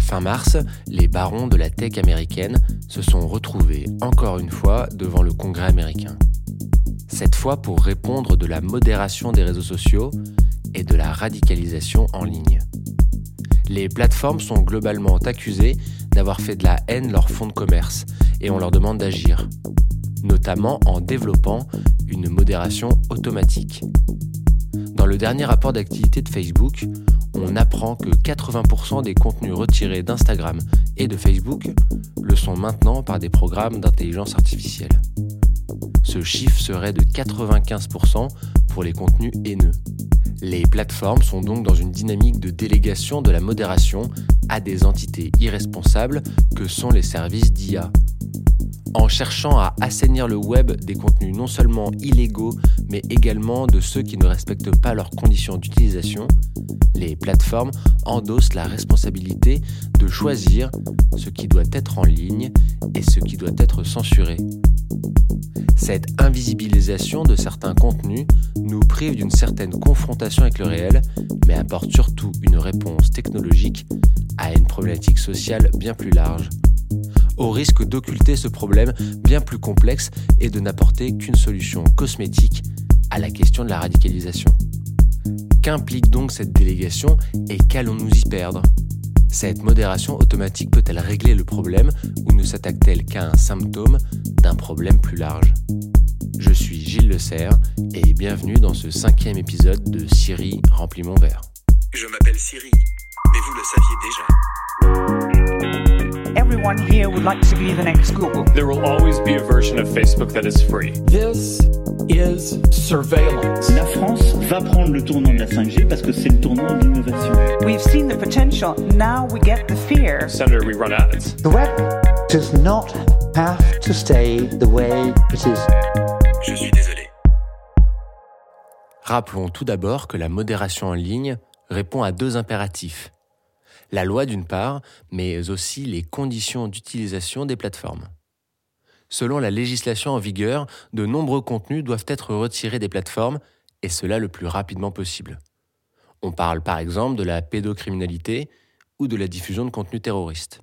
Fin mars, les barons de la tech américaine se sont retrouvés encore une fois devant le Congrès américain. Cette fois pour répondre de la modération des réseaux sociaux et de la radicalisation en ligne. Les plateformes sont globalement accusées d'avoir fait de la haine leur fonds de commerce et on leur demande d'agir, notamment en développant une modération automatique. Dans le dernier rapport d'activité de Facebook, on apprend que 80% des contenus retirés d'Instagram et de Facebook le sont maintenant par des programmes d'intelligence artificielle. Ce chiffre serait de 95% pour les contenus haineux. Les plateformes sont donc dans une dynamique de délégation de la modération à des entités irresponsables que sont les services d'IA. En cherchant à assainir le web des contenus non seulement illégaux, mais également de ceux qui ne respectent pas leurs conditions d'utilisation, les plateformes endossent la responsabilité de choisir ce qui doit être en ligne et ce qui doit être censuré. Cette invisibilisation de certains contenus nous prive d'une certaine confrontation avec le réel, mais apporte surtout une réponse technologique à une problématique sociale bien plus large, au risque d'occulter ce problème bien plus complexe et de n'apporter qu'une solution cosmétique à la question de la radicalisation. Qu'implique donc cette délégation et qu'allons-nous y perdre? Cette modération automatique peut-elle régler le problème ou ne s'attaque-t-elle qu'à un symptôme d'un problème plus large? Je suis Gilles Le Serre et bienvenue dans ce cinquième épisode de Siri remplit mon verre. Je m'appelle Siri, mais vous le saviez déjà. Everyone here would like to be the next Google. There will always be a version of Facebook that is free. This is surveillance. La France va prendre le tournant de la 5G parce que c'est le tournant de l'innovation. We've seen the potential, now we get the fear. Senator, we run ads. The web does not have to stay the way it is. Je suis désolé. Rappelons tout d'abord que la modération en ligne répond à deux impératifs. La loi d'une part, mais aussi les conditions d'utilisation des plateformes. Selon la législation en vigueur, de nombreux contenus doivent être retirés des plateformes, et cela le plus rapidement possible. On parle par exemple de la pédocriminalité ou de la diffusion de contenus terroristes.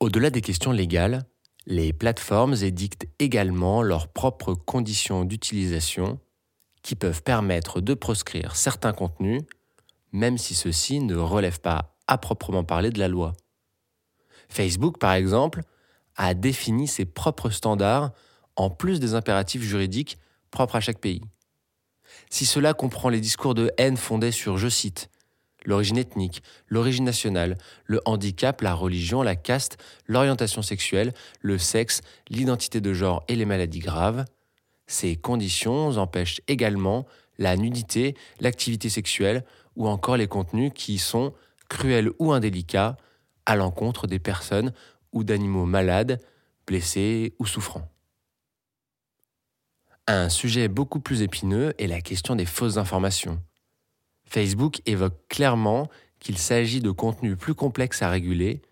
Au-delà des questions légales, les plateformes édictent également leurs propres conditions d'utilisation qui peuvent permettre de proscrire certains contenus, même si ceux-ci ne relèvent pas à proprement parler de la loi. Facebook, par exemple, a défini ses propres standards en plus des impératifs juridiques propres à chaque pays. Si cela comprend les discours de haine fondés sur, je cite, l'origine ethnique, l'origine nationale, le handicap, la religion, la caste, l'orientation sexuelle, le sexe, l'identité de genre et les maladies graves, ces conditions empêchent également la nudité, l'activité sexuelle ou encore les contenus qui sont cruels ou indélicats à l'encontre des personnes ou d'animaux malades, blessés ou souffrants. Un sujet beaucoup plus épineux est la question des fausses informations. Facebook évoque clairement qu'il s'agit de contenus plus complexes à réguler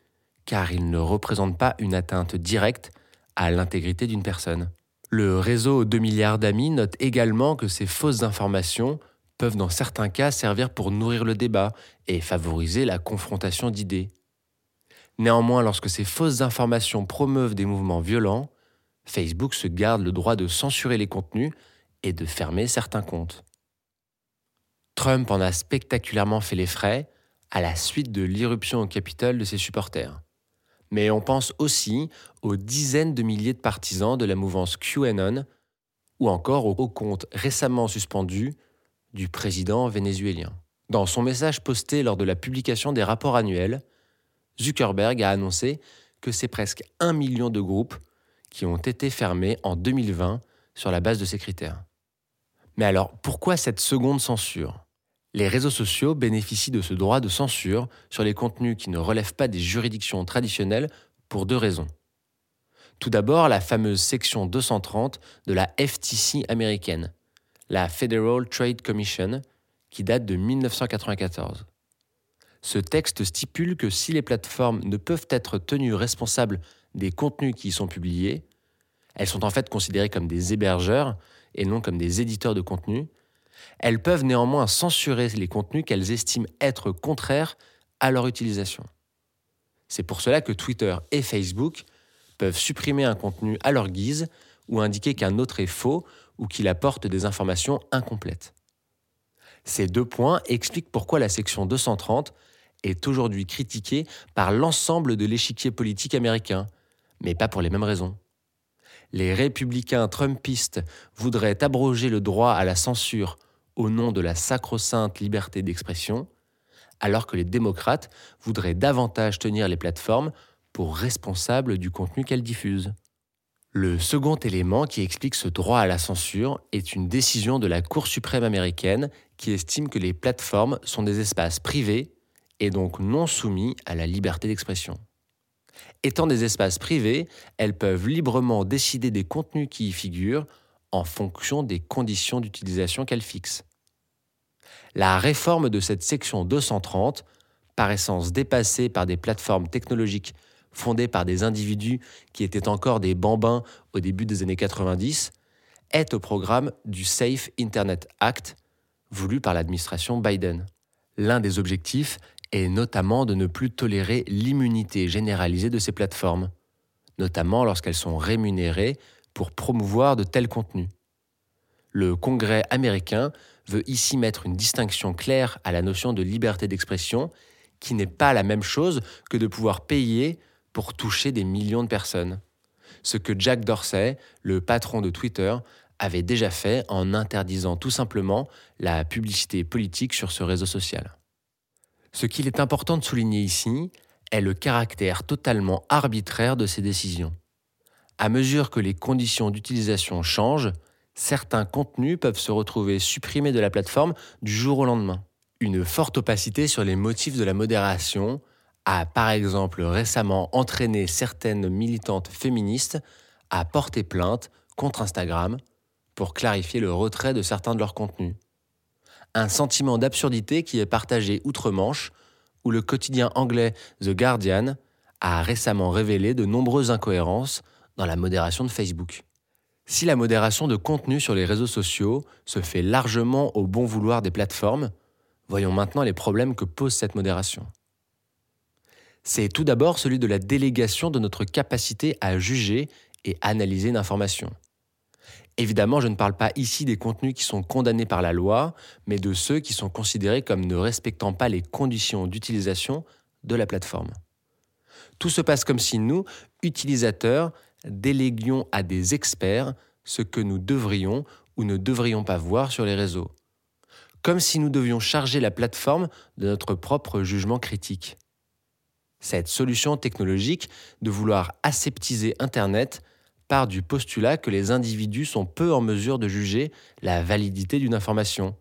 car ils ne représentent pas une atteinte directe à l'intégrité d'une personne. Le réseau 2 milliards d'amis note également que ces fausses informations peuvent dans certains cas servir pour nourrir le débat et favoriser la confrontation d'idées. Néanmoins, lorsque ces fausses informations promeuvent des mouvements violents, Facebook se garde le droit de censurer les contenus et de fermer certains comptes. Trump en a spectaculairement fait les frais à la suite de l'irruption au Capitole de ses supporters. Mais on pense aussi aux dizaines de milliers de partisans de la mouvance QAnon ou encore au compte récemment suspendu du président vénézuélien. Dans son message posté lors de la publication des rapports annuels, Zuckerberg a annoncé que c'est presque un million de groupes qui ont été fermés en 2020 sur la base de ces critères. Mais alors, pourquoi cette seconde censure? Les réseaux sociaux bénéficient de ce droit de censure sur les contenus qui ne relèvent pas des juridictions traditionnelles pour deux raisons. Tout d'abord, la fameuse section 230 de la FTC américaine, la Federal Trade Commission, qui date de 1994. Ce texte stipule que si les plateformes ne peuvent être tenues responsables des contenus qui y sont publiés, elles sont en fait considérées comme des hébergeurs et non comme des éditeurs de contenu, elles peuvent néanmoins censurer les contenus qu'elles estiment être contraires à leur utilisation. C'est pour cela que Twitter et Facebook peuvent supprimer un contenu à leur guise ou indiquer qu'un autre est faux ou qu'il apporte des informations incomplètes. Ces deux points expliquent pourquoi la section 230 est aujourd'hui critiquée par l'ensemble de l'échiquier politique américain, mais pas pour les mêmes raisons. Les républicains trumpistes voudraient abroger le droit à la censure au nom de la sacro-sainte liberté d'expression, alors que les démocrates voudraient davantage tenir les plateformes pour responsables du contenu qu'elles diffusent. Le second élément qui explique ce droit à la censure est une décision de la Cour suprême américaine qui estime que les plateformes sont des espaces privés et donc non soumis à la liberté d'expression. Étant des espaces privés, elles peuvent librement décider des contenus qui y figurent en fonction des conditions d'utilisation qu'elles fixent. La réforme de cette section 230, par essence dépassée par des plateformes technologiques fondée par des individus qui étaient encore des bambins au début des années 90, est au programme du Safe Internet Act, voulu par l'administration Biden. L'un des objectifs est notamment de ne plus tolérer l'immunité généralisée de ces plateformes, notamment lorsqu'elles sont rémunérées pour promouvoir de tels contenus. Le Congrès américain veut ici mettre une distinction claire à la notion de liberté d'expression, qui n'est pas la même chose que de pouvoir payer pour toucher des millions de personnes. Ce que Jack Dorsey, le patron de Twitter, avait déjà fait en interdisant tout simplement la publicité politique sur ce réseau social. Ce qu'il est important de souligner ici est le caractère totalement arbitraire de ces décisions. À mesure que les conditions d'utilisation changent, certains contenus peuvent se retrouver supprimés de la plateforme du jour au lendemain. Une forte opacité sur les motifs de la modération a par exemple récemment entraîné certaines militantes féministes à porter plainte contre Instagram pour clarifier le retrait de certains de leurs contenus. Un sentiment d'absurdité qui est partagé outre-Manche, où le quotidien anglais The Guardian a récemment révélé de nombreuses incohérences dans la modération de Facebook. Si la modération de contenu sur les réseaux sociaux se fait largement au bon vouloir des plateformes, voyons maintenant les problèmes que pose cette modération c'est tout d'abord celui de la délégation de notre capacité à juger et analyser une information. Évidemment, je ne parle pas ici des contenus qui sont condamnés par la loi, mais de ceux qui sont considérés comme ne respectant pas les conditions d'utilisation de la plateforme. Tout se passe comme si nous, utilisateurs, déléguions à des experts ce que nous devrions ou ne devrions pas voir sur les réseaux. Comme si nous devions charger la plateforme de notre propre jugement critique. Cette solution technologique de vouloir aseptiser Internet part du postulat que les individus sont peu en mesure de juger la validité d'une information,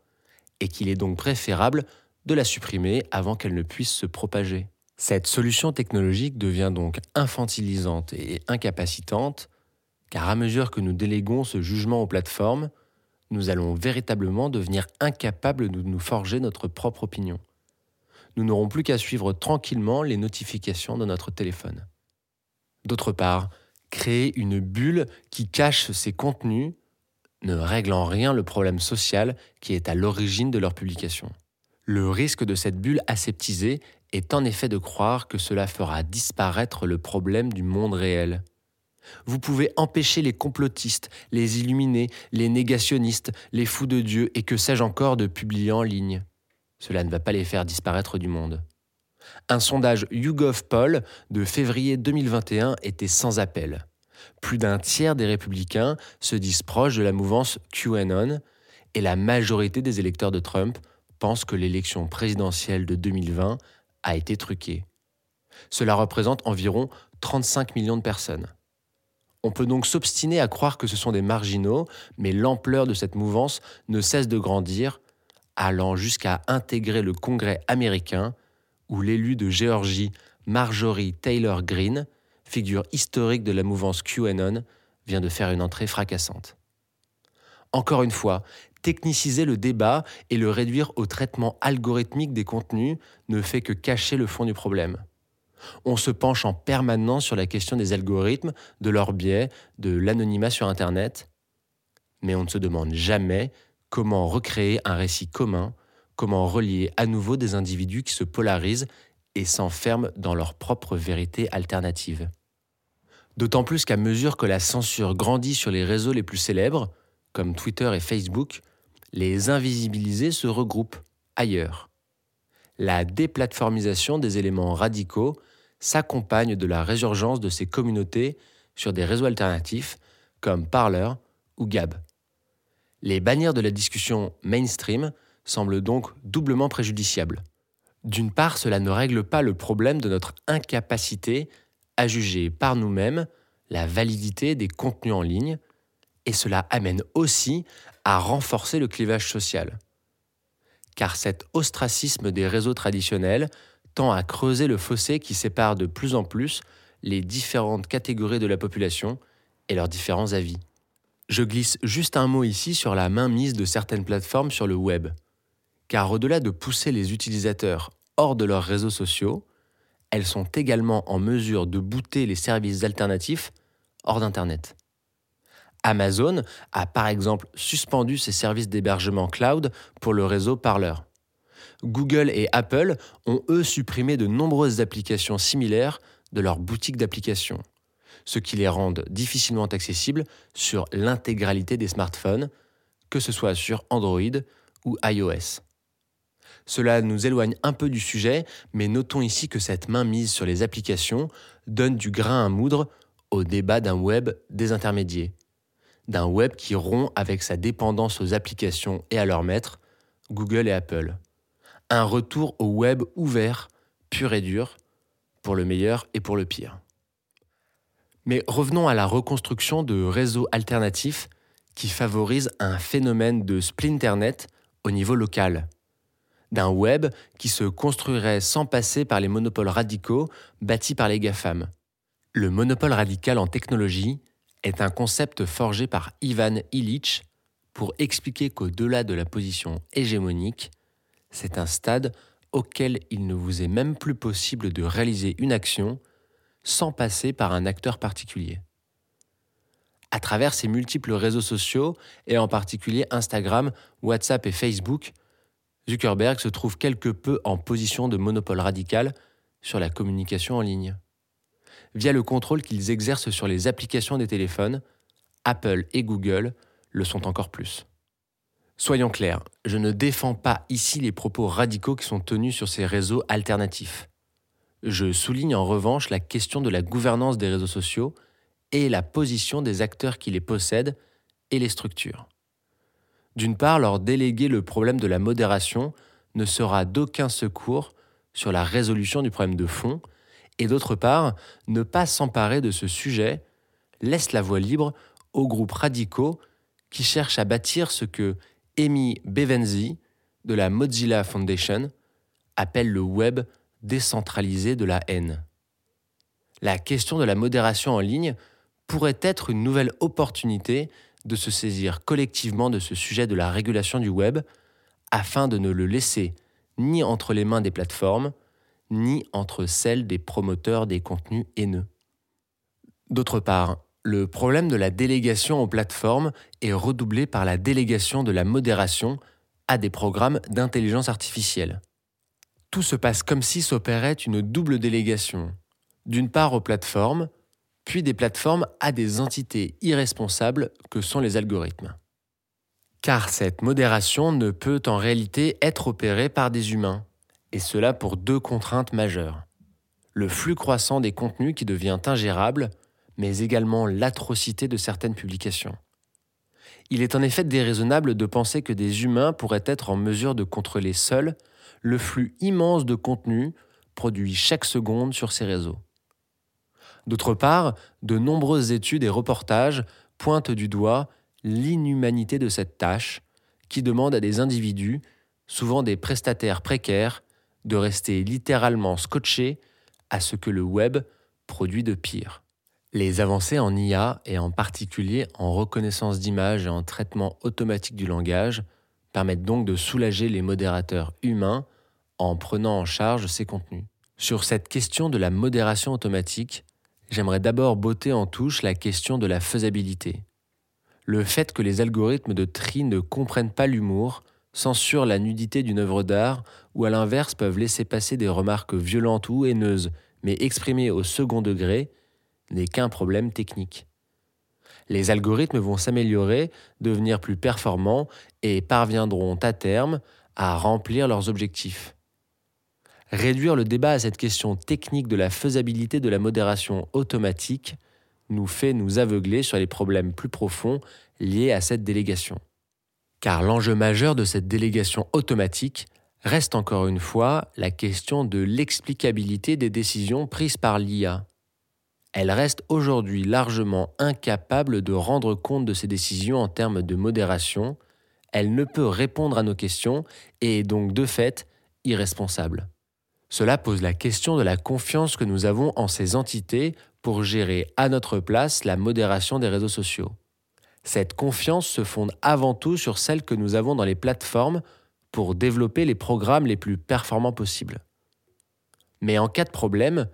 et qu'il est donc préférable de la supprimer avant qu'elle ne puisse se propager. Cette solution technologique devient donc infantilisante et incapacitante, car à mesure que nous déléguons ce jugement aux plateformes, nous allons véritablement devenir incapables de nous forger notre propre opinion nous n'aurons plus qu'à suivre tranquillement les notifications de notre téléphone. D'autre part, créer une bulle qui cache ces contenus ne règle en rien le problème social qui est à l'origine de leur publication. Le risque de cette bulle aseptisée est en effet de croire que cela fera disparaître le problème du monde réel. Vous pouvez empêcher les complotistes, les illuminés, les négationnistes, les fous de Dieu et que sais-je encore de publier en ligne. Cela ne va pas les faire disparaître du monde. Un sondage YouGov Poll de février 2021 était sans appel. Plus d'un tiers des républicains se disent proches de la mouvance QAnon et la majorité des électeurs de Trump pensent que l'élection présidentielle de 2020 a été truquée. Cela représente environ 35 millions de personnes. On peut donc s'obstiner à croire que ce sont des marginaux, mais l'ampleur de cette mouvance ne cesse de grandir allant jusqu'à intégrer le Congrès américain, où l'élu de Géorgie Marjorie Taylor Greene, figure historique de la mouvance QAnon, vient de faire une entrée fracassante. Encore une fois, techniciser le débat et le réduire au traitement algorithmique des contenus ne fait que cacher le fond du problème. On se penche en permanence sur la question des algorithmes, de leurs biais, de l'anonymat sur Internet, mais on ne se demande jamais comment recréer un récit commun, comment relier à nouveau des individus qui se polarisent et s'enferment dans leur propre vérité alternative. D'autant plus qu'à mesure que la censure grandit sur les réseaux les plus célèbres, comme Twitter et Facebook, les invisibilisés se regroupent ailleurs. La déplatformisation des éléments radicaux s'accompagne de la résurgence de ces communautés sur des réseaux alternatifs comme Parler ou Gab. Les bannières de la discussion mainstream semblent donc doublement préjudiciables. D'une part, cela ne règle pas le problème de notre incapacité à juger par nous-mêmes la validité des contenus en ligne, et cela amène aussi à renforcer le clivage social. Car cet ostracisme des réseaux traditionnels tend à creuser le fossé qui sépare de plus en plus les différentes catégories de la population et leurs différents avis. Je glisse juste un mot ici sur la mainmise de certaines plateformes sur le web. Car au-delà de pousser les utilisateurs hors de leurs réseaux sociaux, elles sont également en mesure de booter les services alternatifs hors d'Internet. Amazon a par exemple suspendu ses services d'hébergement cloud pour le réseau Parler. Google et Apple ont eux supprimé de nombreuses applications similaires de leur boutique d'applications, ce qui les rend difficilement accessibles sur l'intégralité des smartphones, que ce soit sur Android ou iOS. Cela nous éloigne un peu du sujet, mais notons ici que cette mainmise sur les applications donne du grain à moudre au débat d'un web désintermédié, d'un web qui rompt avec sa dépendance aux applications et à leurs maîtres, Google et Apple. Un retour au web ouvert, pur et dur, pour le meilleur et pour le pire. Mais revenons à la reconstruction de réseaux alternatifs qui favorisent un phénomène de splinternet au niveau local d'un web qui se construirait sans passer par les monopoles radicaux bâtis par les GAFAM. Le monopole radical en technologie est un concept forgé par Ivan Illich pour expliquer qu'au-delà de la position hégémonique, c'est un stade auquel il ne vous est même plus possible de réaliser une action sans passer par un acteur particulier. À travers ces multiples réseaux sociaux, et en particulier Instagram, WhatsApp et Facebook, Zuckerberg se trouve quelque peu en position de monopole radical sur la communication en ligne. Via le contrôle qu'ils exercent sur les applications des téléphones, Apple et Google le sont encore plus. Soyons clairs, je ne défends pas ici les propos radicaux qui sont tenus sur ces réseaux alternatifs. Je souligne en revanche la question de la gouvernance des réseaux sociaux et la position des acteurs qui les possèdent et les structures. D'une part, leur déléguer le problème de la modération ne sera d'aucun secours sur la résolution du problème de fond, et d'autre part, ne pas s'emparer de ce sujet laisse la voie libre aux groupes radicaux qui cherchent à bâtir ce que Amy Bevenzi de la Mozilla Foundation appelle le web décentralisé de la haine. La question de la modération en ligne pourrait être une nouvelle opportunité de se saisir collectivement de ce sujet de la régulation du web afin de ne le laisser ni entre les mains des plateformes, ni entre celles des promoteurs des contenus haineux. D'autre part, le problème de la délégation aux plateformes est redoublé par la délégation de la modération à des programmes d'intelligence artificielle. Tout se passe comme si s'opérait une double délégation, d'une part aux plateformes, puis des plateformes à des entités irresponsables que sont les algorithmes. Car cette modération ne peut en réalité être opérée par des humains, et cela pour deux contraintes majeures. Le flux croissant des contenus qui devient ingérable, mais également l'atrocité de certaines publications. Il est en effet déraisonnable de penser que des humains pourraient être en mesure de contrôler seuls le flux immense de contenus produits chaque seconde sur ces réseaux. D'autre part, de nombreuses études et reportages pointent du doigt l'inhumanité de cette tâche qui demande à des individus, souvent des prestataires précaires, de rester littéralement scotchés à ce que le web produit de pire. Les avancées en IA et en particulier en reconnaissance d'images et en traitement automatique du langage permettent donc de soulager les modérateurs humains en prenant en charge ces contenus. Sur cette question de la modération automatique, j'aimerais d'abord botter en touche la question de la faisabilité. Le fait que les algorithmes de tri ne comprennent pas l'humour censurent la nudité d'une œuvre d'art ou à l'inverse peuvent laisser passer des remarques violentes ou haineuses, mais exprimées au second degré, n'est qu'un problème technique. Les algorithmes vont s'améliorer, devenir plus performants et parviendront à terme à remplir leurs objectifs. Réduire le débat à cette question technique de la faisabilité de la modération automatique nous fait nous aveugler sur les problèmes plus profonds liés à cette délégation. Car l'enjeu majeur de cette délégation automatique reste encore une fois la question de l'explicabilité des décisions prises par l'IA. Elle reste aujourd'hui largement incapable de rendre compte de ses décisions en termes de modération, elle ne peut répondre à nos questions et est donc de fait irresponsable. Cela pose la question de la confiance que nous avons en ces entités pour gérer à notre place la modération des réseaux sociaux. Cette confiance se fonde avant tout sur celle que nous avons dans les plateformes pour développer les programmes les plus performants possibles. Mais en cas de problème,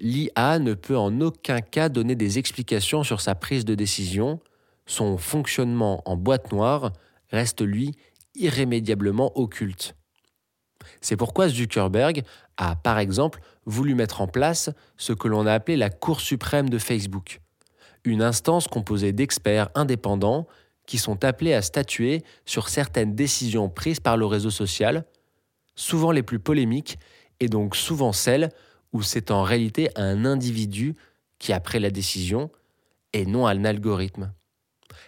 l'IA ne peut en aucun cas donner des explications sur sa prise de décision, son fonctionnement en boîte noire reste lui irrémédiablement occulte. C'est pourquoi Zuckerberg a, par exemple, voulu mettre en place ce que l'on a appelé la Cour suprême de Facebook, une instance composée d'experts indépendants qui sont appelés à statuer sur certaines décisions prises par le réseau social, souvent les plus polémiques, et donc souvent celles où c'est en réalité un individu qui a pris la décision et non un algorithme.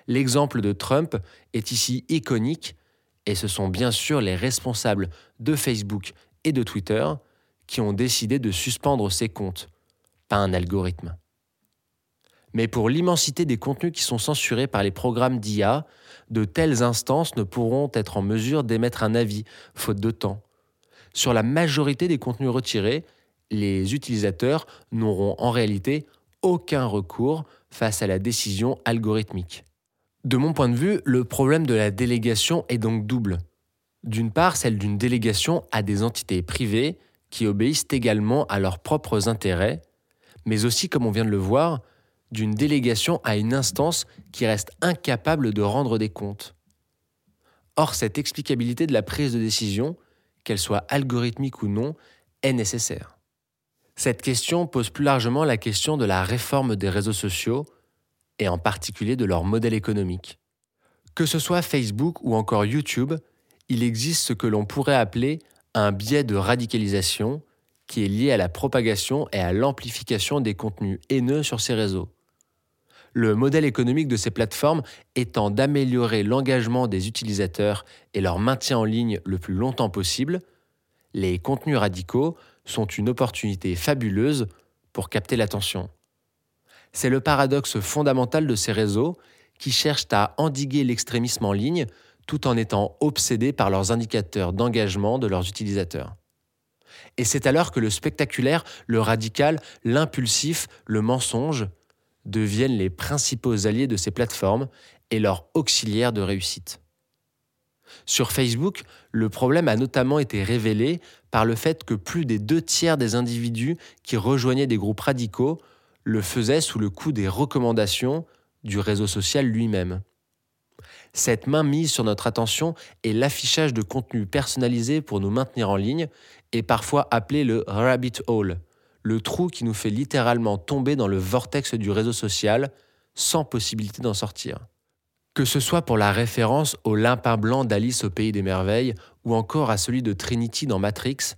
L'exemple de Trump est ici iconique et ce sont bien sûr les responsables de Facebook et de Twitter qui ont décidé de suspendre ces comptes, pas un algorithme. Mais pour l'immensité des contenus qui sont censurés par les programmes d'IA, de telles instances ne pourront être en mesure d'émettre un avis, faute de temps. Sur la majorité des contenus retirés, les utilisateurs n'auront en réalité aucun recours face à la décision algorithmique. De mon point de vue, le problème de la délégation est donc double. D'une part, celle d'une délégation à des entités privées qui obéissent également à leurs propres intérêts, mais aussi, comme on vient de le voir, d'une délégation à une instance qui reste incapable de rendre des comptes. Or, cette explicabilité de la prise de décision, qu'elle soit algorithmique ou non, est nécessaire. Cette question pose plus largement la question de la réforme des réseaux sociaux, et en particulier de leur modèle économique. Que ce soit Facebook ou encore YouTube, il existe ce que l'on pourrait appeler un biais de radicalisation qui est lié à la propagation et à l'amplification des contenus haineux sur ces réseaux. Le modèle économique de ces plateformes étant d'améliorer l'engagement des utilisateurs et leur maintien en ligne le plus longtemps possible, les contenus radicaux sont une opportunité fabuleuse pour capter l'attention. C'est le paradoxe fondamental de ces réseaux qui cherchent à endiguer l'extrémisme en ligne tout en étant obsédés par leurs indicateurs d'engagement de leurs utilisateurs. Et c'est alors que le spectaculaire, le radical, l'impulsif, le mensonge deviennent les principaux alliés de ces plateformes et leurs auxiliaires de réussite. Sur Facebook, le problème a notamment été révélé par le fait que plus des deux tiers des individus qui rejoignaient des groupes radicaux le faisaient sous le coup des recommandations du réseau social lui-même. Cette main mise sur notre attention et l'affichage de contenu personnalisé pour nous maintenir en ligne est parfois appelé le rabbit hole, le trou qui nous fait littéralement tomber dans le vortex du réseau social sans possibilité d'en sortir. Que ce soit pour la référence au limpin blanc d'Alice au pays des merveilles ou encore à celui de Trinity dans Matrix,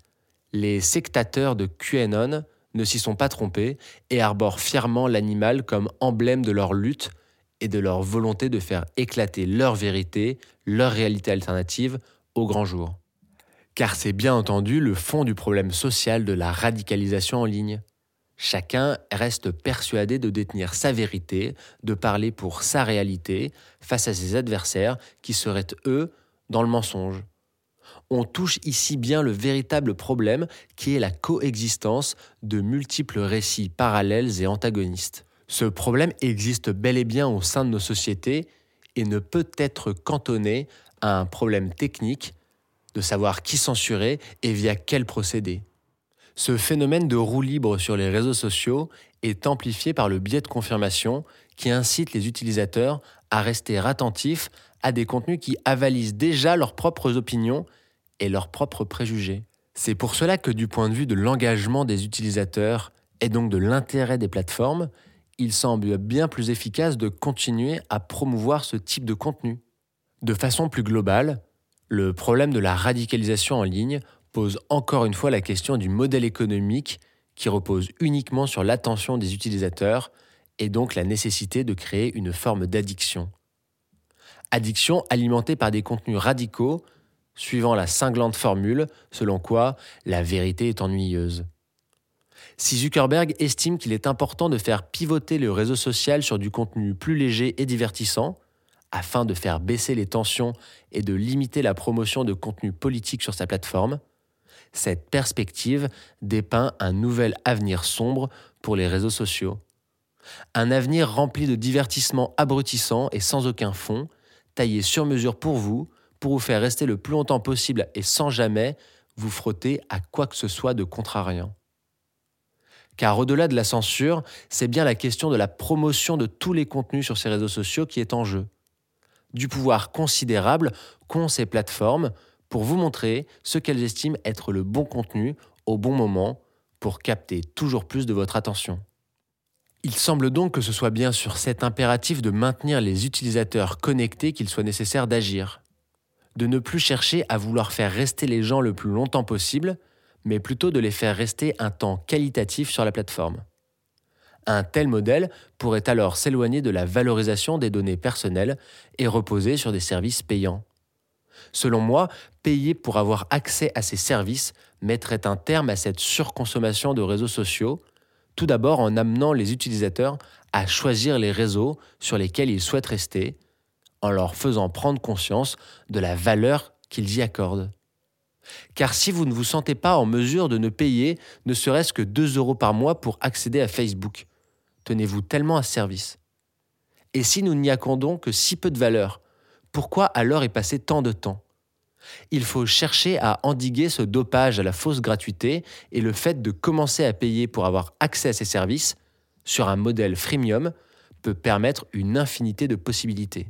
les sectateurs de QAnon ne s'y sont pas trompés et arborent fièrement l'animal comme emblème de leur lutte et de leur volonté de faire éclater leur vérité, leur réalité alternative au grand jour. Car c'est bien entendu le fond du problème social de la radicalisation en ligne. Chacun reste persuadé de détenir sa vérité, de parler pour sa réalité face à ses adversaires qui seraient, eux, dans le mensonge. On touche ici bien le véritable problème qui est la coexistence de multiples récits parallèles et antagonistes. Ce problème existe bel et bien au sein de nos sociétés et ne peut être cantonné à un problème technique de savoir qui censurer et via quel procédé. Ce phénomène de roue libre sur les réseaux sociaux est amplifié par le biais de confirmation qui incite les utilisateurs à rester attentifs à des contenus qui avalisent déjà leurs propres opinions et leurs propres préjugés. C'est pour cela que du point de vue de l'engagement des utilisateurs et donc de l'intérêt des plateformes, il semble bien plus efficace de continuer à promouvoir ce type de contenu. De façon plus globale, le problème de la radicalisation en ligne pose encore une fois la question du modèle économique qui repose uniquement sur l'attention des utilisateurs et donc la nécessité de créer une forme d'addiction. Addiction alimentée par des contenus radicaux suivant la cinglante formule selon quoi la vérité est ennuyeuse. Si Zuckerberg estime qu'il est important de faire pivoter le réseau social sur du contenu plus léger et divertissant, afin de faire baisser les tensions et de limiter la promotion de contenus politiques sur sa plateforme, cette perspective dépeint un nouvel avenir sombre pour les réseaux sociaux. Un avenir rempli de divertissements abrutissants et sans aucun fond, taillé sur mesure pour vous, pour vous faire rester le plus longtemps possible et sans jamais vous frotter à quoi que ce soit de contrariant. Car au-delà de la censure, c'est bien la question de la promotion de tous les contenus sur ces réseaux sociaux qui est en jeu. Du pouvoir considérable qu'ont ces plateformes pour vous montrer ce qu'elles estiment être le bon contenu au bon moment pour capter toujours plus de votre attention. Il semble donc que ce soit bien sur cet impératif de maintenir les utilisateurs connectés qu'il soit nécessaire d'agir de ne plus chercher à vouloir faire rester les gens le plus longtemps possible, mais plutôt de les faire rester un temps qualitatif sur la plateforme. Un tel modèle pourrait alors s'éloigner de la valorisation des données personnelles et reposer sur des services payants. Selon moi, payer pour avoir accès à ces services mettrait un terme à cette surconsommation de réseaux sociaux, tout d'abord en amenant les utilisateurs à choisir les réseaux sur lesquels ils souhaitent rester, en leur faisant prendre conscience de la valeur qu'ils y accordent. Car si vous ne vous sentez pas en mesure de ne payer ne serait-ce que 2 euros par mois pour accéder à Facebook, tenez-vous tellement à service. Et si nous n'y accordons que si peu de valeur, pourquoi alors y passer tant de temps? Il faut chercher à endiguer ce dopage à la fausse gratuité et le fait de commencer à payer pour avoir accès à ces services sur un modèle freemium peut permettre une infinité de possibilités.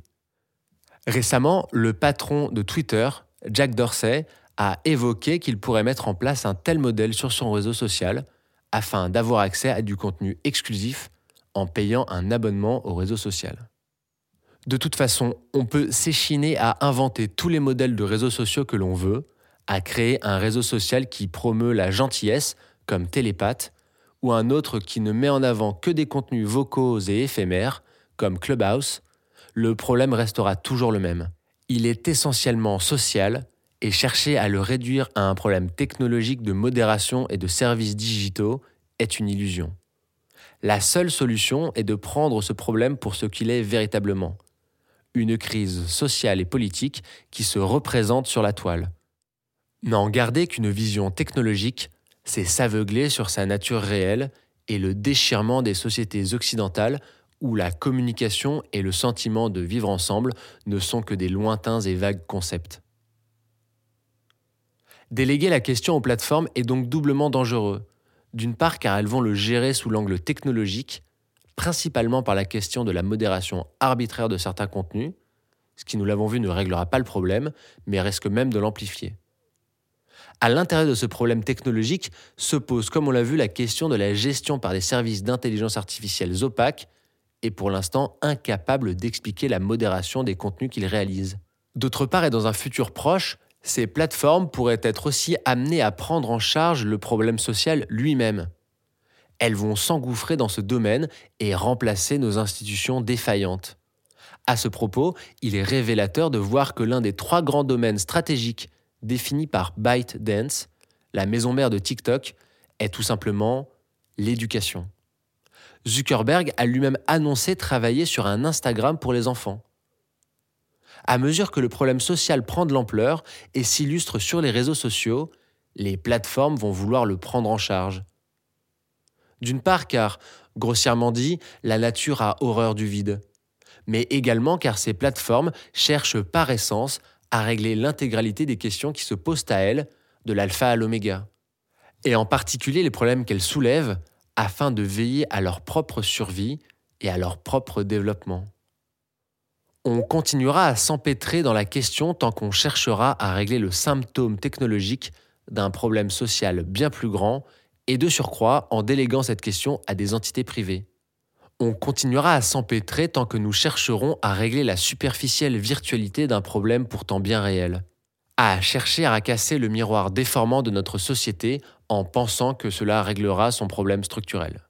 Récemment, le patron de Twitter, Jack Dorsey, a évoqué qu'il pourrait mettre en place un tel modèle sur son réseau social afin d'avoir accès à du contenu exclusif en payant un abonnement au réseau social. De toute façon, on peut s'échiner à inventer tous les modèles de réseaux sociaux que l'on veut, à créer un réseau social qui promeut la gentillesse, comme Télépathe, ou un autre qui ne met en avant que des contenus vocaux et éphémères, comme Clubhouse, le problème restera toujours le même. Il est essentiellement social et chercher à le réduire à un problème technologique de modération et de services digitaux est une illusion. La seule solution est de prendre ce problème pour ce qu'il est véritablement. Une crise sociale et politique qui se représente sur la toile. N'en garder qu'une vision technologique, c'est s'aveugler sur sa nature réelle et le déchirement des sociétés occidentales où la communication et le sentiment de vivre ensemble ne sont que des lointains et vagues concepts. Déléguer la question aux plateformes est donc doublement dangereux. D'une part car elles vont le gérer sous l'angle technologique, principalement par la question de la modération arbitraire de certains contenus, ce qui nous l'avons vu ne réglera pas le problème, mais risque même de l'amplifier. À l'intérieur de ce problème technologique se pose, comme on l'a vu, la question de la gestion par des services d'intelligence artificielle opaques est pour l'instant incapable d'expliquer la modération des contenus qu'ils réalisent. D'autre part, et dans un futur proche, ces plateformes pourraient être aussi amenées à prendre en charge le problème social lui-même. Elles vont s'engouffrer dans ce domaine et remplacer nos institutions défaillantes. À ce propos, il est révélateur de voir que l'un des trois grands domaines stratégiques définis par ByteDance, la maison mère de TikTok, est tout simplement l'éducation. Zuckerberg a lui-même annoncé travailler sur un Instagram pour les enfants. À mesure que le problème social prend de l'ampleur et s'illustre sur les réseaux sociaux, les plateformes vont vouloir le prendre en charge. D'une part car, grossièrement dit, la nature a horreur du vide, mais également car ces plateformes cherchent par essence à régler l'intégralité des questions qui se posent à elles, de l'alpha à l'oméga. Et en particulier les problèmes qu'elles soulèvent afin de veiller à leur propre survie et à leur propre développement. On continuera à s'empêtrer dans la question tant qu'on cherchera à régler le symptôme technologique d'un problème social bien plus grand et de surcroît en déléguant cette question à des entités privées. On continuera à s'empêtrer tant que nous chercherons à régler la superficielle virtualité d'un problème pourtant bien réel, à chercher à casser le miroir déformant de notre société en pensant que cela réglera son problème structurel.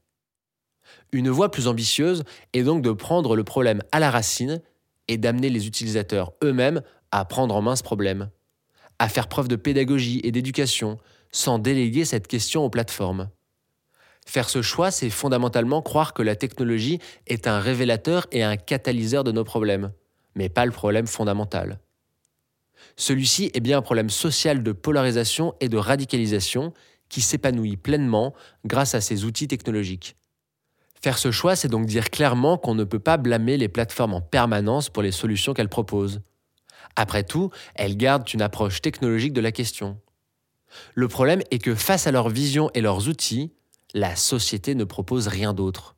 Une voie plus ambitieuse est donc de prendre le problème à la racine et d'amener les utilisateurs eux-mêmes à prendre en main ce problème, à faire preuve de pédagogie et d'éducation sans déléguer cette question aux plateformes. Faire ce choix, c'est fondamentalement croire que la technologie est un révélateur et un catalyseur de nos problèmes, mais pas le problème fondamental. Celui-ci est bien un problème social de polarisation et de radicalisation qui s'épanouit pleinement grâce à ces outils technologiques. Faire ce choix, c'est donc dire clairement qu'on ne peut pas blâmer les plateformes en permanence pour les solutions qu'elles proposent. Après tout, elles gardent une approche technologique de la question. Le problème est que face à leur vision et leurs outils, la société ne propose rien d'autre.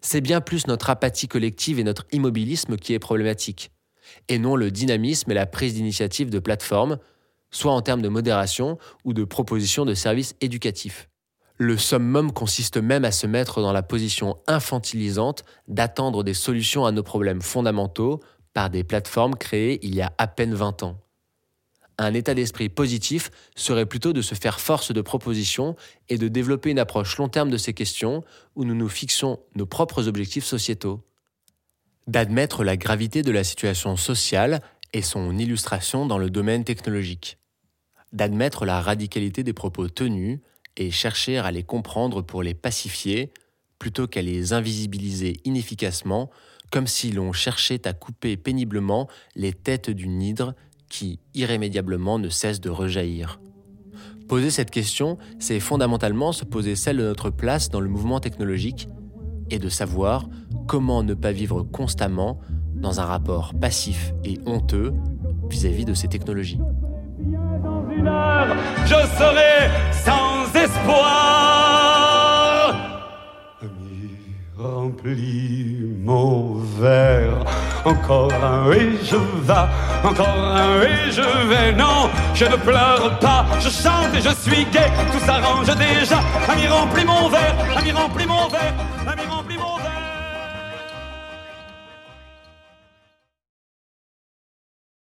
C'est bien plus notre apathie collective et notre immobilisme qui est problématique, et non le dynamisme et la prise d'initiative de plateformes, soit en termes de modération ou de proposition de services éducatifs. Le summum consiste même à se mettre dans la position infantilisante d'attendre des solutions à nos problèmes fondamentaux par des plateformes créées il y a à peine 20 ans. Un état d'esprit positif serait plutôt de se faire force de proposition et de développer une approche long terme de ces questions où nous nous fixons nos propres objectifs sociétaux. D'admettre la gravité de la situation sociale et son illustration dans le domaine technologique. D'admettre la radicalité des propos tenus et chercher à les comprendre pour les pacifier, plutôt qu'à les invisibiliser inefficacement, comme si l'on cherchait à couper péniblement les têtes d'une hydre qui, irrémédiablement, ne cesse de rejaillir. Poser cette question, c'est fondamentalement se poser celle de notre place dans le mouvement technologique et de savoir comment ne pas vivre constamment dans un rapport passif et honteux vis-à-vis de ces technologies. Je serai sans espoir. Ami, remplis mon verre. Encore un et je vais, encore un et je vais. Non, je ne pleure pas, je chante et je suis gai. Tout s'arrange déjà. Ami, remplis mon verre, ami, remplis mon verre, ami, remplis